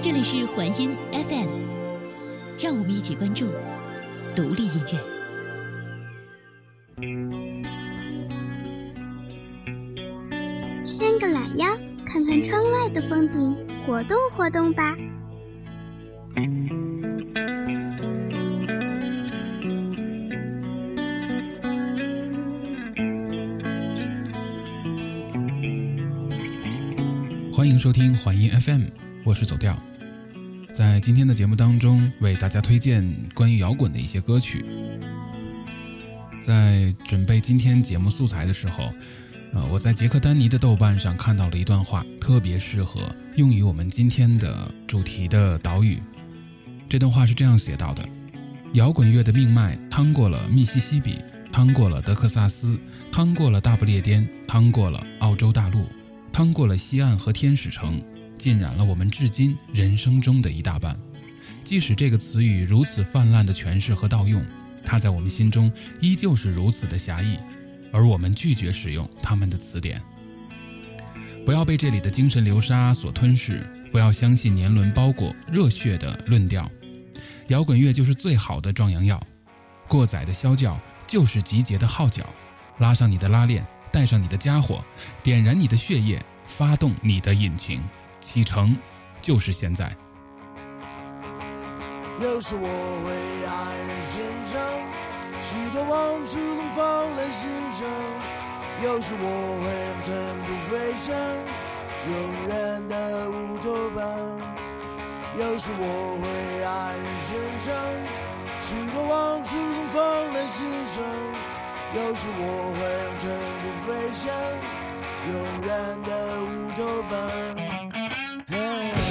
这里是环音 FM，让我们一起关注独立音乐。伸个懒腰，看看窗外的风景，活动活动吧。欢迎收听环音 FM，或是走调。在今天的节目当中，为大家推荐关于摇滚的一些歌曲。在准备今天节目素材的时候，呃，我在杰克丹尼的豆瓣上看到了一段话，特别适合用于我们今天的主题的岛屿。这段话是这样写到的：摇滚乐的命脉趟过了密西西比，趟过了德克萨斯，趟过了大不列颠，趟过了澳洲大陆。趟过了西岸和天使城，浸染了我们至今人生中的一大半。即使这个词语如此泛滥的诠释和盗用，它在我们心中依旧是如此的狭义，而我们拒绝使用他们的词典。不要被这里的精神流沙所吞噬，不要相信年轮包裹热血的论调。摇滚乐就是最好的壮阳药，过载的啸叫就是集结的号角，拉上你的拉链。带上你的家伙，点燃你的血液，发动你的引擎，启程就是现在。有时我会黯然神伤，许多往事都放在心上；有时我会让尘土飞翔，永远的乌托邦；有时我会黯然神伤，许多往事都放在心上。有时我会让尘土飞翔，永远的乌托邦。是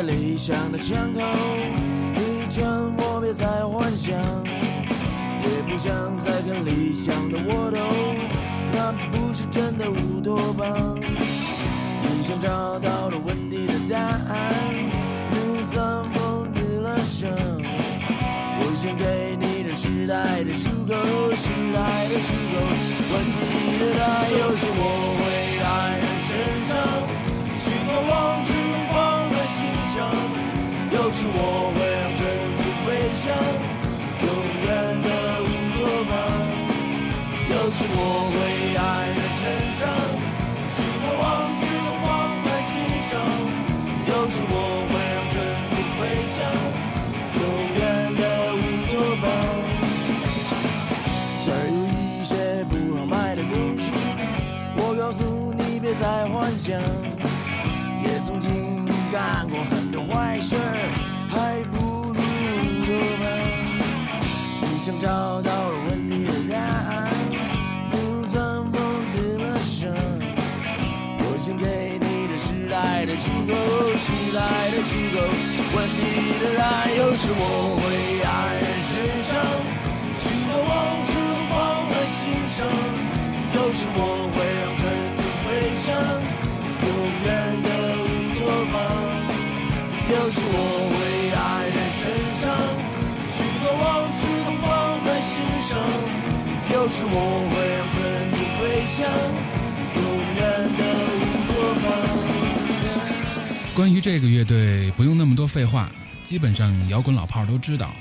在理想的枪口，你劝我别再幻想，也不想再看理想的沃土，那不是真的乌托邦。你想找到了问题的答案，你藏风的了声。我想给你的时代的出口，时代的出口。问题的答案，有时我会黯然神伤，许多往有时我会让尘土飞翔，永远的乌托邦。有时我会黯然神伤，许多往事都放在心上。有时我会让尘土飞翔，永远的乌托邦。这儿有一些不好卖的东西，我告诉你别再幻想。也曾经。干过很多坏事，还不如多吧。你想找到了问题的答案，不藏风的了声。我想给你的时代的出口，时代的出口。问题的答案，有时我会黯然神伤，许多往事都放在心上。有时我会让尘土飞翔，永远有时我会黯然神伤，许多往事都放在心上。有时我会让尘土飞翔，永远的乌托邦。关于这个乐队，不用那么多废话，基本上摇滚老炮都知道。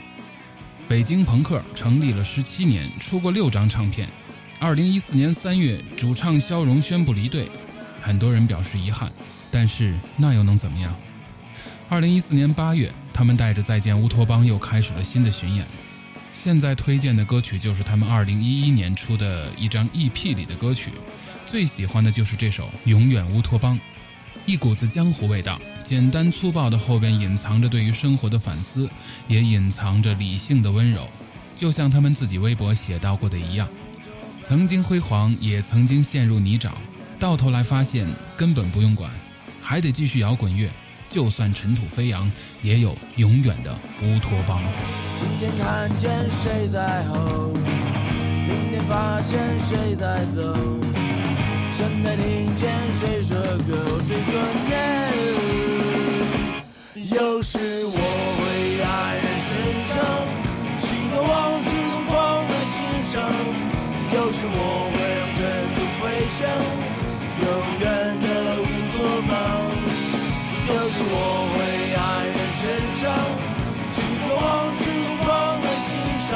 北京朋克成立了十七年，出过六张唱片。二零一四年三月，主唱肖荣宣布离队，很多人表示遗憾，但是那又能怎么样？二零一四年八月，他们带着《再见乌托邦》又开始了新的巡演。现在推荐的歌曲就是他们二零一一年出的一张 EP 里的歌曲，最喜欢的就是这首《永远乌托邦》，一股子江湖味道，简单粗暴的后边隐藏着对于生活的反思，也隐藏着理性的温柔，就像他们自己微博写到过的一样：曾经辉煌，也曾经陷入泥沼，到头来发现根本不用管，还得继续摇滚乐。就算尘土飞扬，也有永远的乌托邦。今天看见谁在吼，明天发现谁在走，现在听见谁说歌，谁说 no。有时我会黯然神伤，许多往事都放在心上，有时我会让尘土飞翔，永远的乌托邦。有时我会黯然神伤，许多往事总放在心上，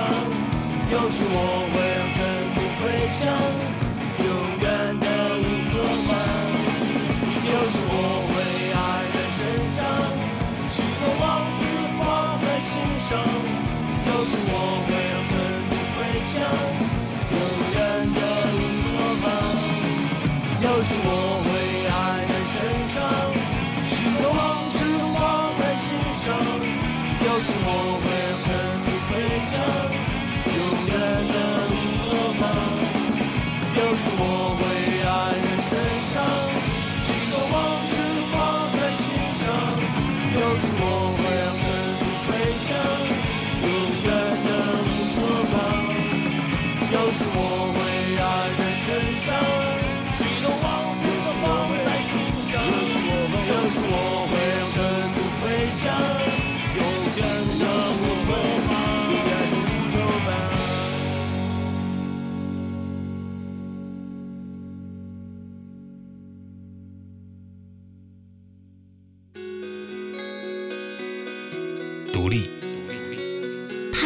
有时我会让尘土飞翔，永远的乌托邦。有时我会黯然神伤，许多往事放在心上，有时我会让尘土飞翔，永远的乌托邦。有时我有时我会黯然神伤，许多往事放在心上，有时我会让尘土飞翔，永远的乌托邦。有时我会黯然神伤，许多往事放在心上，有时我会。有时我会让尘土飞翔，永远的乌托邦，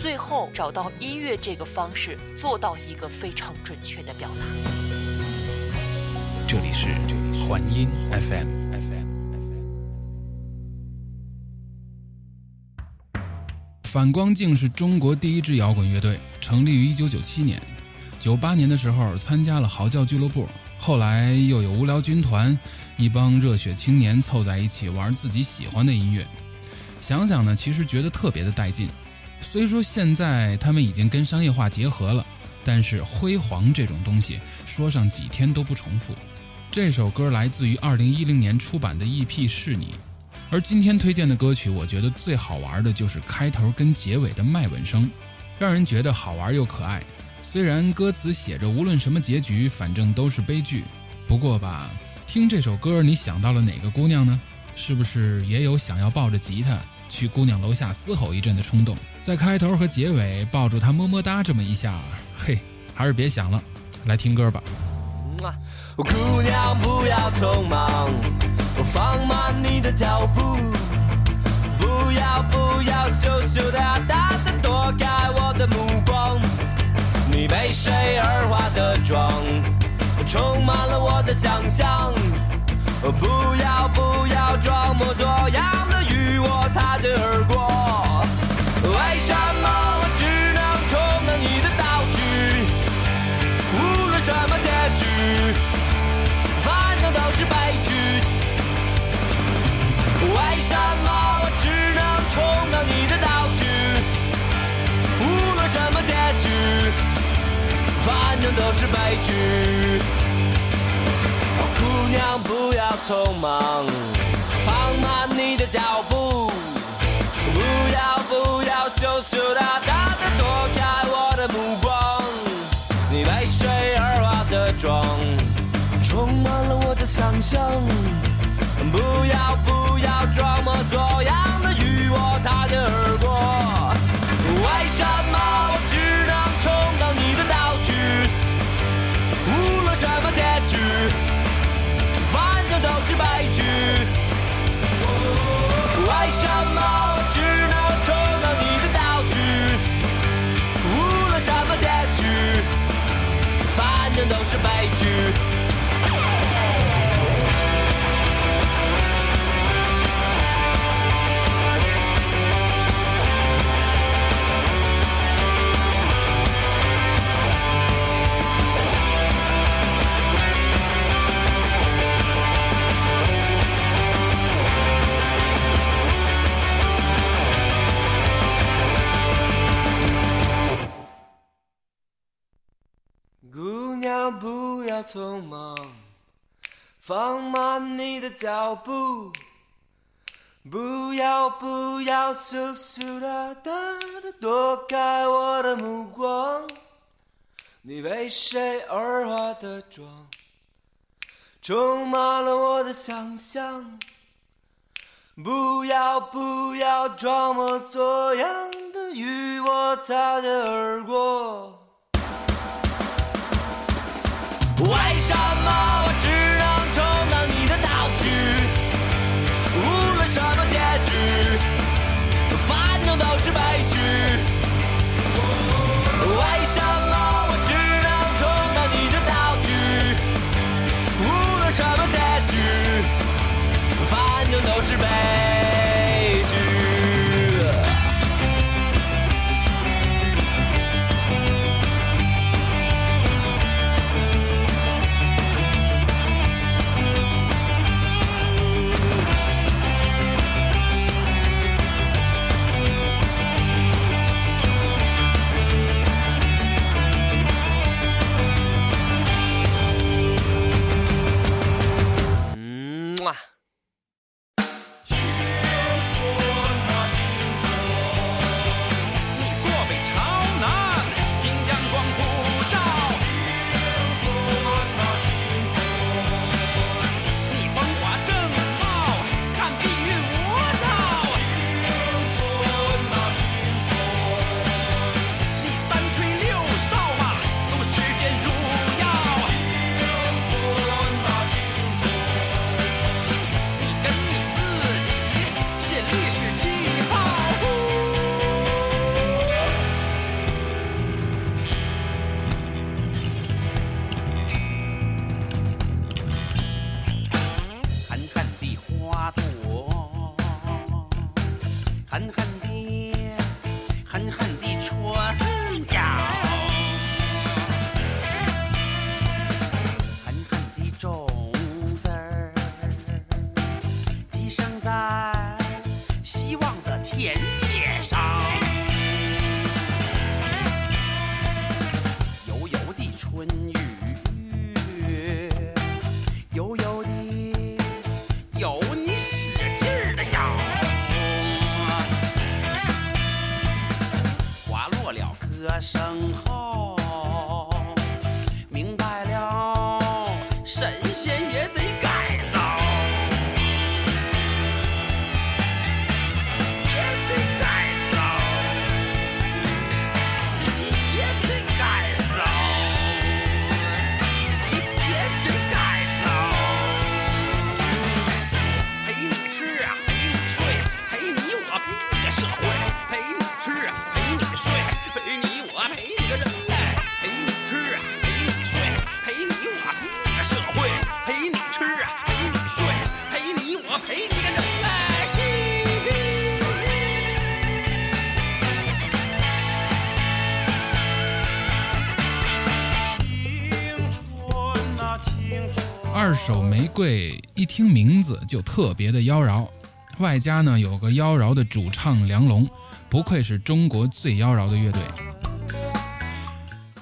最后找到音乐这个方式，做到一个非常准确的表达。这里是环音 FM。反光镜是中国第一支摇滚乐队，成立于1997年。98年的时候参加了嚎叫俱乐部，后来又有无聊军团，一帮热血青年凑在一起玩自己喜欢的音乐。想想呢，其实觉得特别的带劲。虽说现在他们已经跟商业化结合了，但是辉煌这种东西说上几天都不重复。这首歌来自于2010年出版的 EP《是你》。而今天推荐的歌曲，我觉得最好玩的就是开头跟结尾的麦吻声，让人觉得好玩又可爱。虽然歌词写着无论什么结局，反正都是悲剧，不过吧，听这首歌你想到了哪个姑娘呢？是不是也有想要抱着吉他去姑娘楼下嘶吼一阵的冲动？在开头和结尾抱住她么么哒这么一下，嘿，还是别想了，来听歌吧。姑娘不要匆忙。放慢你的脚步，不要不要羞羞答答的躲开我的目光。你被水儿化的妆，充满了我的想象。不要不要装模作样我擦肩而过。为什么我只能充当你的道具？无论什么结局，反正都是悲剧。为什么我只能充当你的道具？无论什么结局，反正都是悲剧。姑娘不要匆忙，放慢你的脚步，不要不要羞羞答答的躲开我的目光。你为谁而化的妆，充满了我的想象。不要不要装模作样的与我擦肩而过。为什么我只能充当你的道具？无论什么结局，反正都是悲剧。为什么我只能充当你的道具？无论什么结局，反正都是悲剧。放慢你的脚步。不要不要羞羞答答的躲开我的目光。你为谁而化的妆，充满了我的想象。不要不要装模作样的与我擦肩而过。为什么反正玫瑰一听名字就特别的妖娆，外加呢有个妖娆的主唱梁龙，不愧是中国最妖娆的乐队。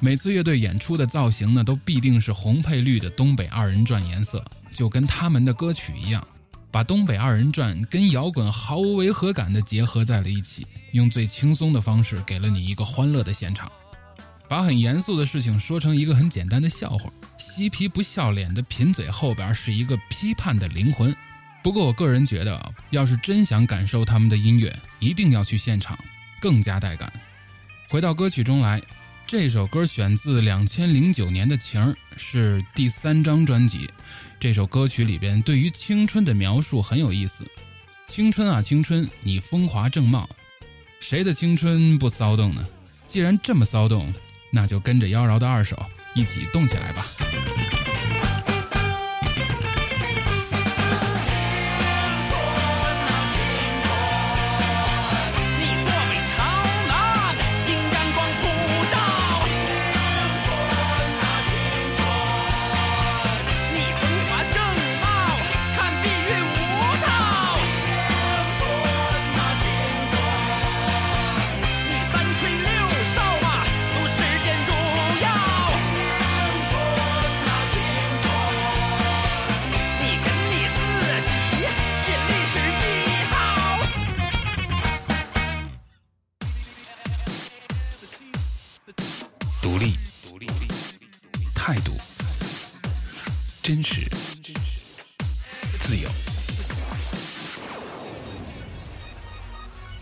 每次乐队演出的造型呢，都必定是红配绿的东北二人转颜色，就跟他们的歌曲一样，把东北二人转跟摇滚毫无违和感的结合在了一起，用最轻松的方式给了你一个欢乐的现场。把很严肃的事情说成一个很简单的笑话，嬉皮不笑脸的贫嘴后边是一个批判的灵魂。不过我个人觉得，要是真想感受他们的音乐，一定要去现场，更加带感。回到歌曲中来，这首歌选自两千零九年的《情儿》，是第三张专辑。这首歌曲里边对于青春的描述很有意思。青春啊，青春，你风华正茂，谁的青春不骚动呢？既然这么骚动，那就跟着妖娆的二手一起动起来吧。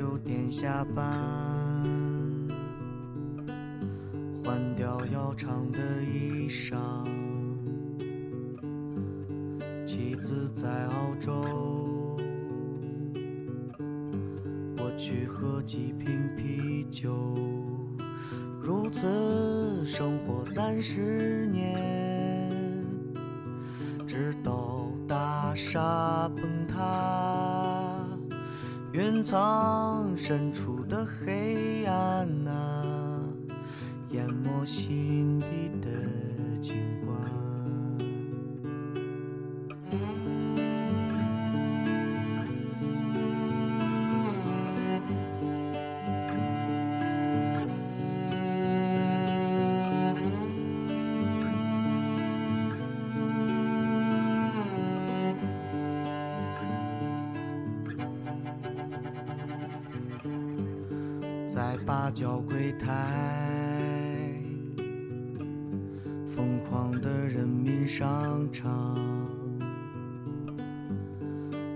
六点下班，换掉要长的衣裳。妻子在澳洲，我去喝几瓶啤酒。如此生活三十年，直到大厦崩。深藏深处。在八角柜台，疯狂的人民商场，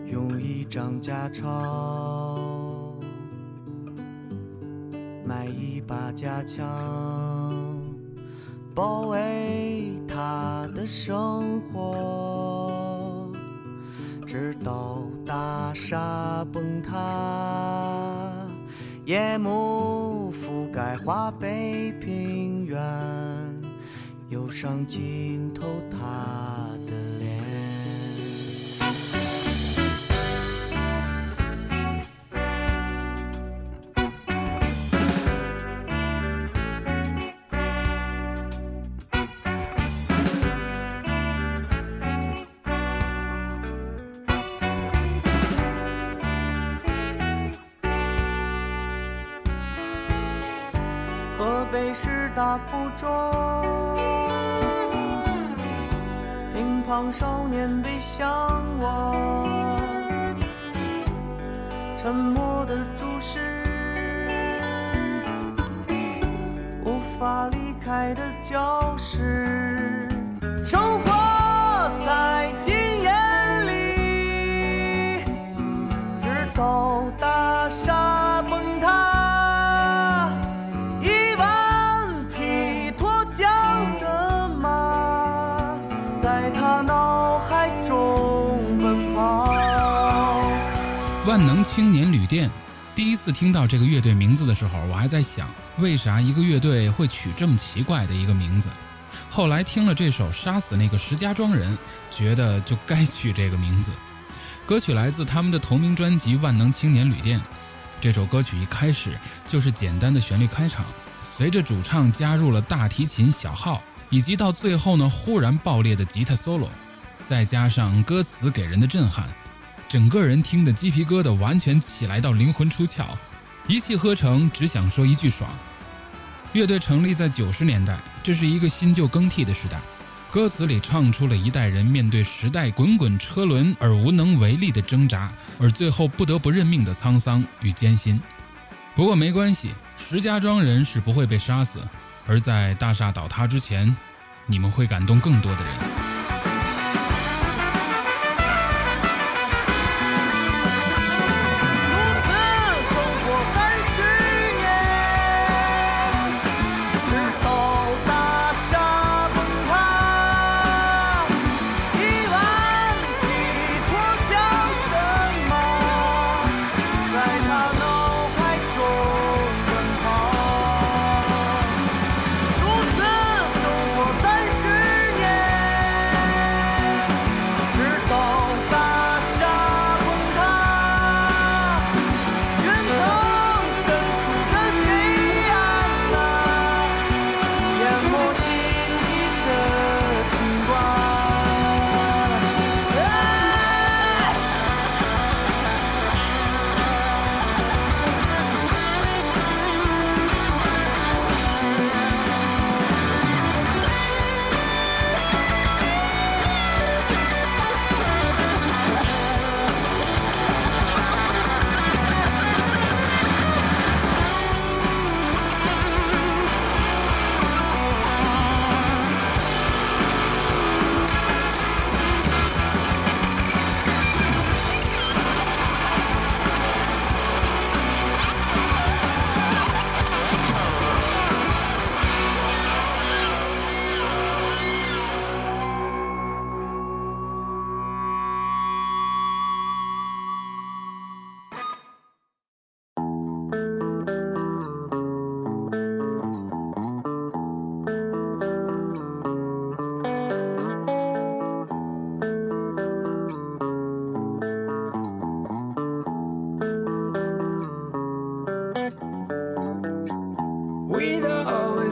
用一张假钞买一把假枪，上浸透他的脸河北师大附中当少年被向往，沉默的注视，无法离开的教室，生活脑海中奔跑。万能青年旅店。第一次听到这个乐队名字的时候，我还在想，为啥一个乐队会取这么奇怪的一个名字？后来听了这首《杀死那个石家庄人》，觉得就该取这个名字。歌曲来自他们的同名专辑《万能青年旅店》。这首歌曲一开始就是简单的旋律开场，随着主唱加入了大提琴小号，以及到最后呢忽然爆裂的吉他 solo，再加上歌词给人的震撼，整个人听的鸡皮疙瘩完全起来到灵魂出窍，一气呵成，只想说一句爽。乐队成立在九十年代，这是一个新旧更替的时代。歌词里唱出了一代人面对时代滚滚车轮而无能为力的挣扎，而最后不得不认命的沧桑与艰辛。不过没关系，石家庄人是不会被杀死，而在大厦倒塌之前，你们会感动更多的人。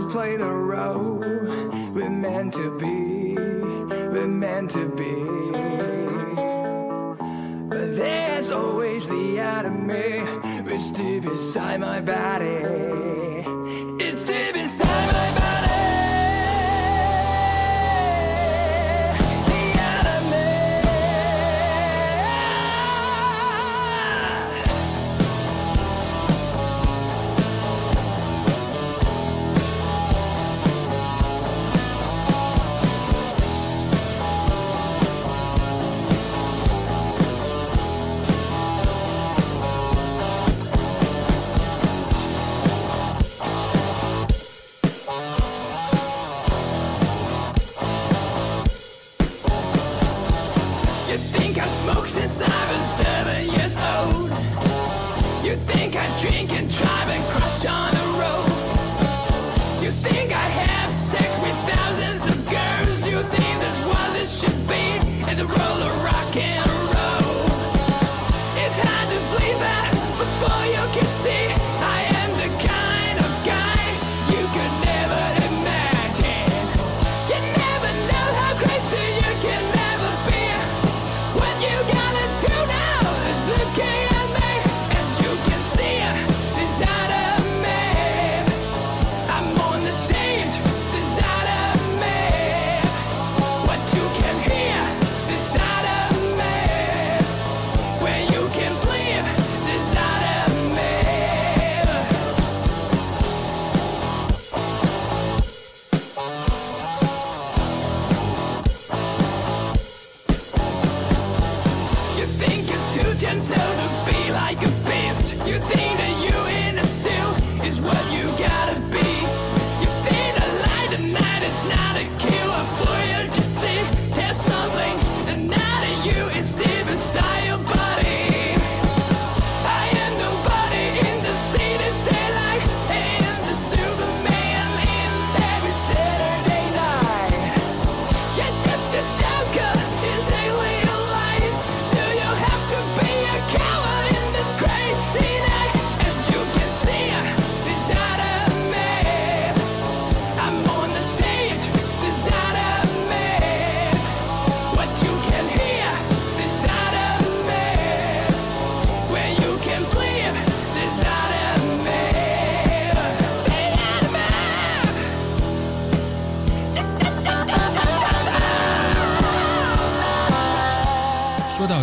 Play the role we're meant to be, we're meant to be. But there's always the enemy, it's deep inside my body. Since I seven years old.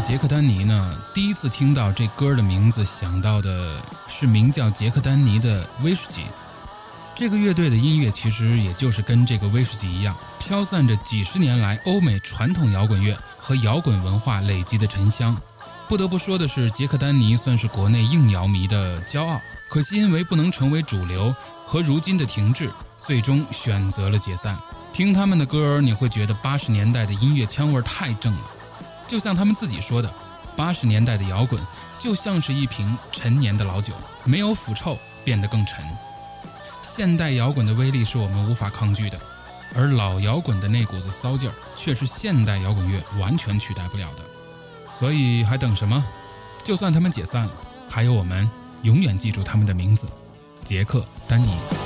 杰克丹尼呢，第一次听到这歌的名字，想到的是名叫杰克丹尼的威士忌。这个乐队的音乐其实也就是跟这个威士忌一样，飘散着几十年来欧美传统摇滚乐和摇滚文化累积的沉香。不得不说的是，杰克丹尼算是国内硬摇迷的骄傲，可惜因为不能成为主流和如今的停滞，最终选择了解散。听他们的歌，你会觉得八十年代的音乐腔味太正了。就像他们自己说的，八十年代的摇滚就像是一瓶陈年的老酒，没有腐臭，变得更沉。现代摇滚的威力是我们无法抗拒的，而老摇滚的那股子骚劲儿却是现代摇滚乐完全取代不了的。所以还等什么？就算他们解散了，还有我们永远记住他们的名字——杰克丹尼。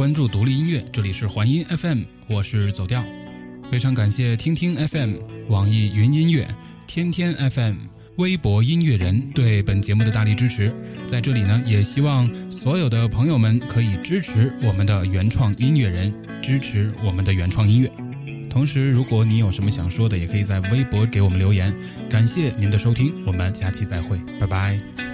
关注独立音乐，这里是环音 FM，我是走调。非常感谢听听 FM、网易云音乐、天天 FM、微博音乐人对本节目的大力支持。在这里呢，也希望所有的朋友们可以支持我们的原创音乐人，支持我们的原创音乐。同时，如果你有什么想说的，也可以在微博给我们留言。感谢您的收听，我们下期再会，拜拜。